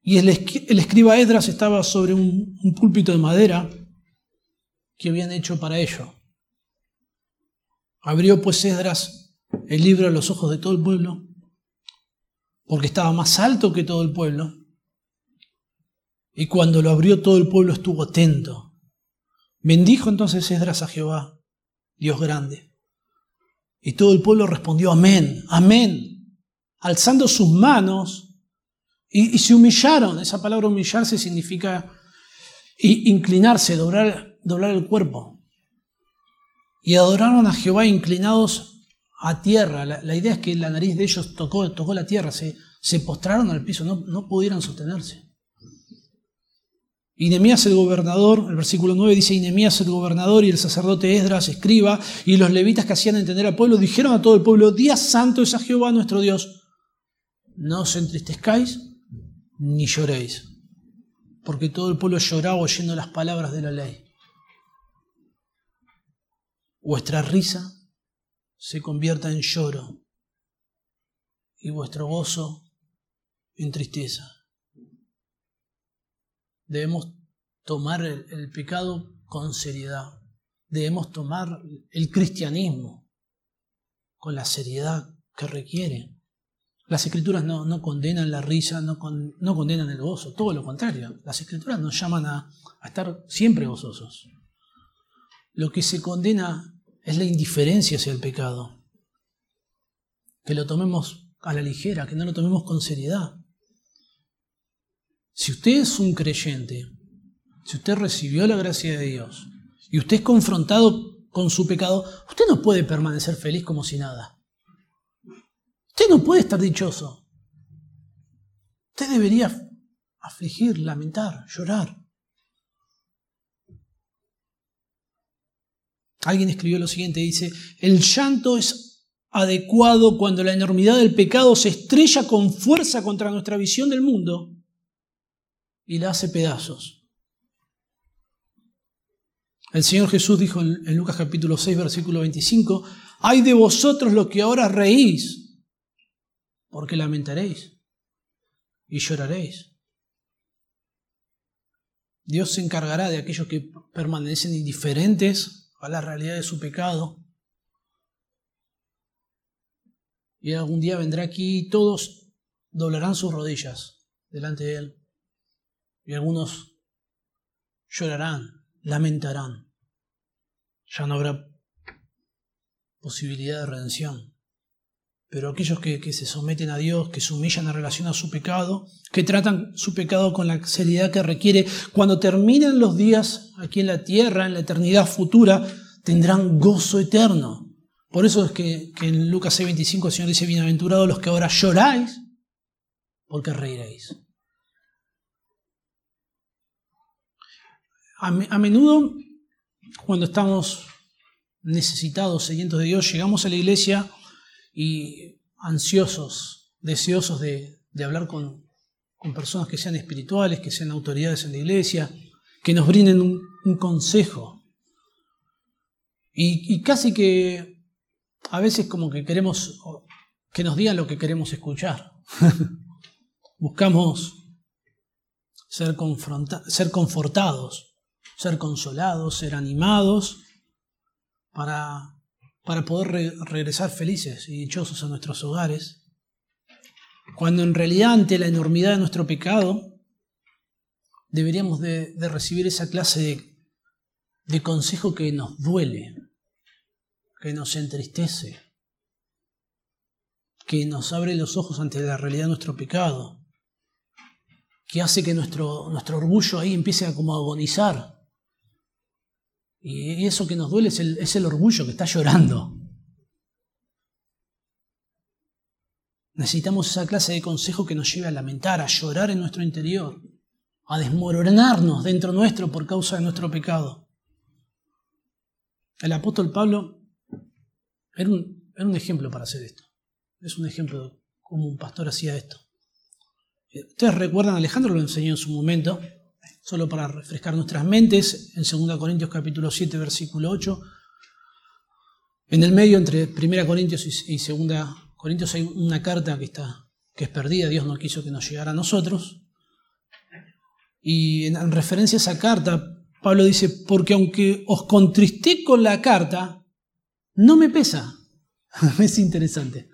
Y el, escriba Edras estaba sobre un, un púlpito de madera que habían hecho para ello. Abrió pues Esdras el libro a los ojos de todo el pueblo, porque estaba más alto que todo el pueblo, y cuando lo abrió todo el pueblo estuvo atento. Bendijo entonces Esdras a Jehová, Dios grande. Y todo el pueblo respondió amén, amén, alzando sus manos y, se humillaron. Esa palabra humillarse significa inclinarse, doblar, doblar el cuerpo. Y adoraron a Jehová inclinados a tierra. La, idea es que la nariz de ellos tocó, tocó la tierra, se, se postraron al piso, no, no pudieron sostenerse. Y Nemías el gobernador, el versículo 9 dice, y Nemías el gobernador y el sacerdote Esdras, escriba, y los levitas que hacían entender al pueblo, dijeron a todo el pueblo, día santo es a Jehová nuestro Dios. No os entristezcáis ni lloréis, porque todo el pueblo lloraba oyendo las palabras de la ley. Vuestra risa se convierta en lloro y vuestro gozo en tristeza. Debemos tomar el, pecado con seriedad. Debemos tomar el cristianismo con la seriedad que requiere. Las escrituras no, condenan la risa, no, no, condenan el gozo, todo lo contrario. Las escrituras nos llaman a, a estar siempre gozosos. Lo que se condena es la indiferencia hacia el pecado. Que lo tomemos a la ligera, que no lo tomemos con seriedad. Si usted es un creyente, si usted recibió la gracia de Dios y usted es confrontado con su pecado, usted no puede permanecer feliz como si nada. Usted no puede estar dichoso. Usted debería afligir, lamentar, llorar. Alguien escribió lo siguiente, dice, el llanto es adecuado cuando la enormidad del pecado se estrella con fuerza contra nuestra visión del mundo y la hace pedazos. El Señor Jesús dijo en Lucas capítulo 6, versículo 25, hay de vosotros los que ahora reís, porque lamentaréis y lloraréis. Dios se encargará de aquellos que permanecen indiferentes a la realidad de su pecado. Y algún día vendrá aquí y todos doblarán sus rodillas delante de Él. Y algunos llorarán, lamentarán. Ya no habrá posibilidad de redención. Pero aquellos que, se someten a Dios, que se humillan en relación a su pecado, que tratan su pecado con la seriedad que requiere, cuando terminen los días aquí en la tierra, en la eternidad futura, tendrán gozo eterno. Por eso es que, que en Lucas 6:25 el Señor dice, bienaventurados los que ahora lloráis, porque reiréis. A, menudo, cuando estamos necesitados, sedientos de Dios, llegamos a la iglesia y ansiosos, deseosos de, hablar con, personas que sean espirituales, que sean autoridades en la iglesia, que nos brinden un, consejo. Y, casi que a veces como que queremos que nos digan lo que queremos escuchar. Buscamos ser, ser confortados ser consolados, ser animados, para, para poder regresar felices y dichosos a nuestros hogares. Cuando en realidad ante la enormidad de nuestro pecado, deberíamos de, recibir esa clase de, de consejo que nos duele, que nos entristece, que nos abre los ojos ante la realidad de nuestro pecado, que hace que nuestro, nuestro orgullo ahí empiece a como agonizar. Y eso que nos duele es el, es el orgullo que está llorando. Necesitamos esa clase de consejo que nos lleve a lamentar, a llorar en nuestro interior, a desmoronarnos dentro nuestro por causa de nuestro pecado. El apóstol Pablo era un, era un ejemplo para hacer esto. Es un ejemplo de cómo un pastor hacía esto. Ustedes recuerdan, Alejandro lo enseñó en su momento, solo para refrescar nuestras mentes, en 2 Corintios capítulo 7, versículo 8. En el medio, entre 1 Corintios y 2 Corintios, hay una carta que, está, que es perdida, Dios no quiso que nos llegara a nosotros. Y en referencia a esa carta, Pablo dice, porque aunque os contristé con la carta, no me pesa. es interesante.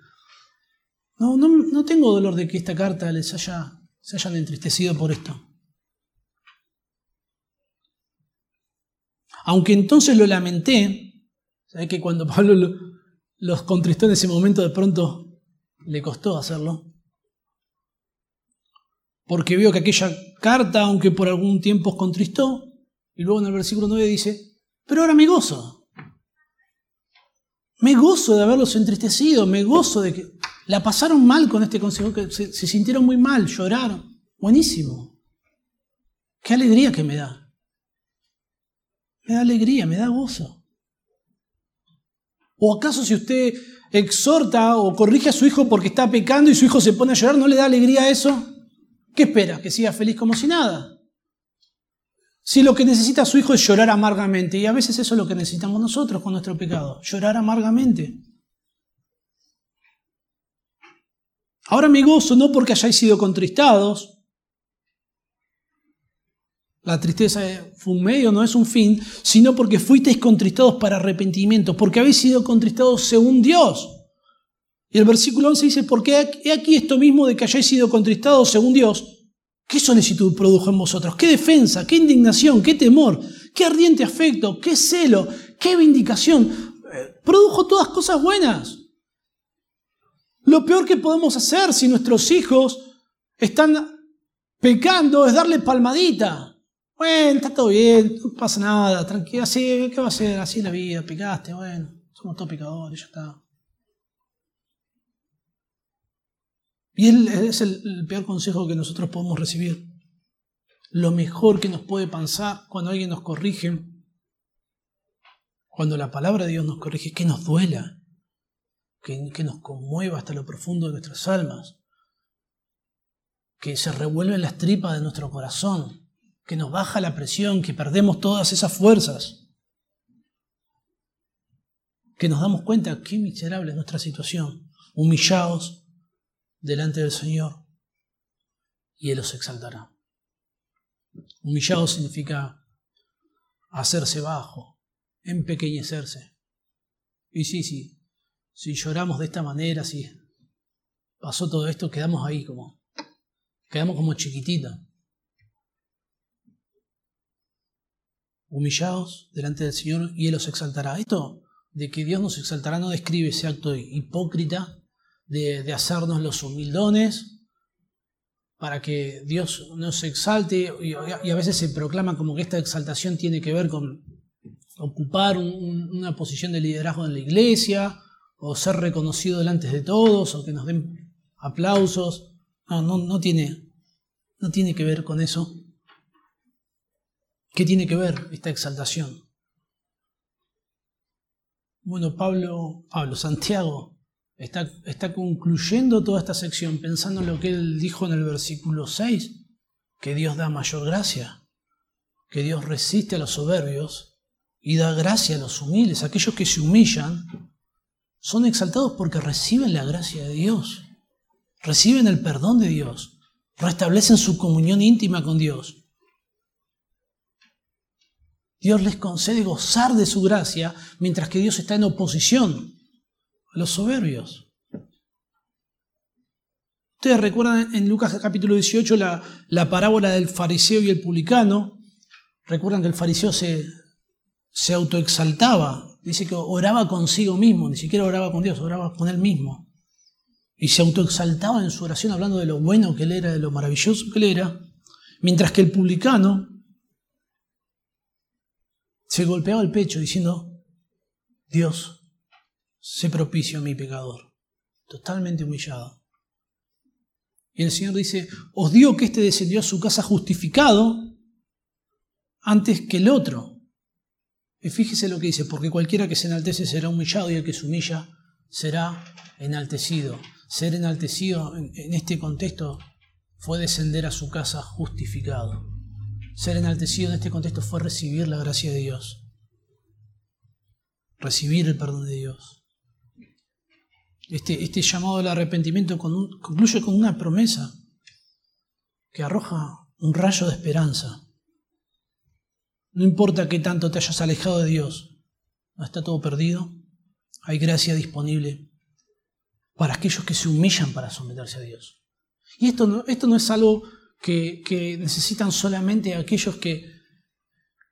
No, no, tengo dolor de que esta carta les haya, se hayan entristecido por esto. Aunque entonces lo lamenté, ¿sabes que cuando Pablo los contristó en ese momento de pronto le costó hacerlo? Porque vio que aquella carta, aunque por algún tiempo os contristó, y luego en el versículo 9 dice, pero ahora me gozo. Me gozo de haberlos entristecido, me gozo de que la pasaron mal con este consejo, que se, sintieron muy mal, lloraron. Buenísimo. Qué alegría que me da. Me da alegría, me da gozo. ¿O acaso si usted exhorta o corrige a su hijo porque está pecando y su hijo se pone a llorar, ¿no le da alegría a eso? ¿Qué espera? ¿Que siga feliz como si nada? Si lo que necesita su hijo es llorar amargamente, y a veces eso es lo que necesitamos nosotros con nuestro pecado, llorar amargamente. Ahora me gozo no porque hayáis sido contristados. La tristeza fue un medio, no es un fin, sino porque fuisteis contristados para arrepentimiento, porque habéis sido contristados según Dios. Y el versículo 11 dice, porque he aquí esto mismo de que hayáis sido contristados según Dios. ¿Qué solicitud produjo en vosotros? ¿Qué defensa? ¿Qué indignación? ¿Qué temor? ¿Qué ardiente afecto? ¿Qué celo? ¿Qué vindicación? Eh, produjo todas cosas buenas. Lo peor que podemos hacer si nuestros hijos están pecando es darle palmadita. Bueno, está todo bien, no pasa nada, tranquilo, así, ¿qué va a ser? Así es la vida, picaste, bueno, somos todos pecadores, ya está. Y es el, peor consejo que nosotros podemos recibir. Lo mejor que nos puede pasar cuando alguien nos corrige, cuando la palabra de Dios nos corrige, que nos duela que, nos conmueva hasta lo profundo de nuestras almas, que se revuelven las tripas de nuestro corazón, que nos baja la presión, que perdemos todas esas fuerzas, que nos damos cuenta qué miserable es nuestra situación, humillados delante del Señor, y Él los exaltará. Humillados significa hacerse bajo, empequeñecerse. Y sí, sí, si lloramos de esta manera, si pasó todo esto, quedamos ahí como, quedamos como chiquititos. Humillados delante del Señor y Él los exaltará. Esto de que Dios nos exaltará no describe ese acto hipócrita de, hacernos los humildones para que Dios nos exalte y, a veces se proclama como que esta exaltación tiene que ver con ocupar una posición de liderazgo en la iglesia o ser reconocido delante de todos, o que nos den aplausos. No, no, no, tiene, no tiene que ver con eso. ¿Qué tiene que ver esta exaltación? Bueno, Pablo, Pablo, Santiago está, está concluyendo toda esta sección pensando en lo que él dijo en el versículo 6, que Dios da mayor gracia, que Dios resiste a los soberbios y da gracia a los humildes, aquellos que se humillan son exaltados porque reciben la gracia de Dios, reciben el perdón de Dios, restablecen su comunión íntima con Dios. Dios les concede gozar de su gracia, mientras que Dios está en oposición a los soberbios. Ustedes recuerdan en Lucas capítulo 18 la, la parábola del fariseo y el publicano. Recuerdan que el fariseo se, se autoexaltaba. Dice que oraba consigo mismo, ni siquiera oraba con Dios, oraba con él mismo. Y se autoexaltaba en su oración hablando de lo bueno que él era, de lo maravilloso que él era. Mientras que el publicano se golpeaba el pecho diciendo, Dios, sé propicio a mi pecador. Totalmente humillado. Y el Señor dice, os digo que éste descendió a su casa justificado antes que el otro. Y fíjese lo que dice, porque cualquiera que se enaltece será humillado y el que se humilla será enaltecido. Ser enaltecido en este contexto fue descender a su casa justificado. Ser enaltecido en este contexto fue recibir la gracia de Dios, recibir el perdón de Dios. Este, este llamado al arrepentimiento concluye con una promesa que arroja un rayo de esperanza. No importa qué tanto te hayas alejado de Dios, no está todo perdido. Hay gracia disponible para aquellos que se humillan para someterse a Dios. Y esto esto no es algo que, necesitan solamente aquellos que,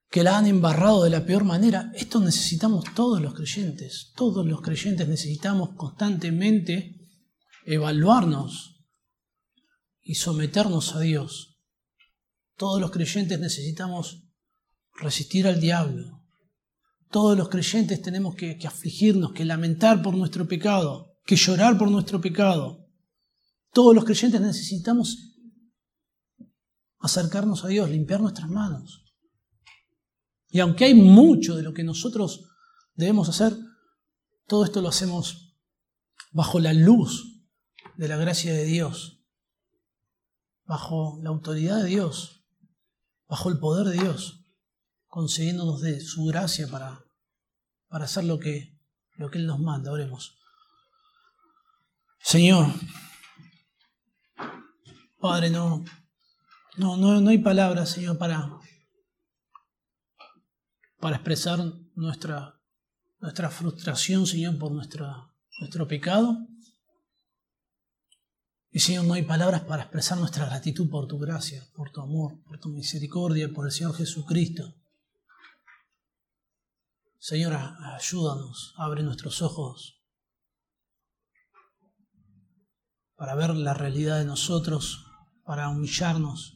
que la han embarrado de la peor manera. Esto necesitamos todos los creyentes. Todos los creyentes necesitamos constantemente evaluarnos y someternos a Dios. Todos los creyentes necesitamos resistir al diablo. Todos los creyentes tenemos que afligirnos, que lamentar por nuestro pecado, que llorar por nuestro pecado. Todos los creyentes necesitamos acercarnos a Dios, limpiar nuestras manos. Y aunque hay mucho de lo que nosotros debemos hacer, todo esto lo hacemos bajo la luz de la gracia de Dios, bajo la autoridad de Dios, bajo el poder de Dios, concediéndonos de su gracia para, para hacer lo que, lo que Él nos manda. Oremos. Señor, Padre, no, no, no, hay palabras, Señor, para, para expresar nuestra, nuestra frustración, Señor, por nuestra, nuestro pecado. Y Señor, no hay palabras para expresar nuestra gratitud por tu gracia, por tu amor, por tu misericordia, por el Señor Jesucristo. Señor, ayúdanos, abre nuestros ojos para ver la realidad de nosotros, para humillarnos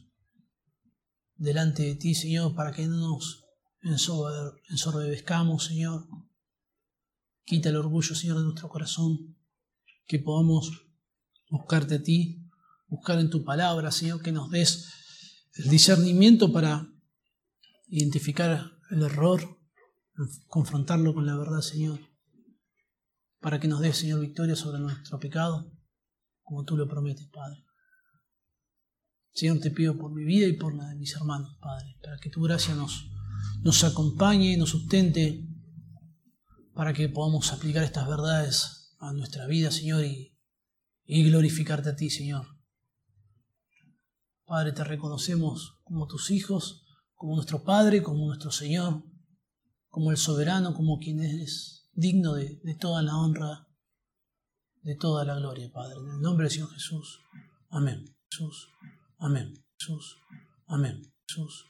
delante de ti, Señor, para que no nos ensorbezcamos, Señor. Quita el orgullo, Señor, de nuestro corazón, que podamos buscarte a ti, buscar en tu palabra, Señor, que nos des el discernimiento para identificar el error, confrontarlo con la verdad, Señor, para que nos des, Señor, victoria sobre nuestro pecado, como tú lo prometes, Padre. Señor, te pido por mi vida y por la de mis hermanos, Padre, para que tu gracia nos, nos acompañe, nos sustente, para que podamos aplicar estas verdades a nuestra vida, Señor, y, glorificarte a ti, Señor. Padre, te reconocemos como tus hijos, como nuestro Padre, como nuestro Señor, como el soberano, como quien es digno de, de toda la honra, de toda la gloria, Padre. En el nombre del Señor Jesús. Amén. Jesús. Amén. Jesús. Amén. Jesús.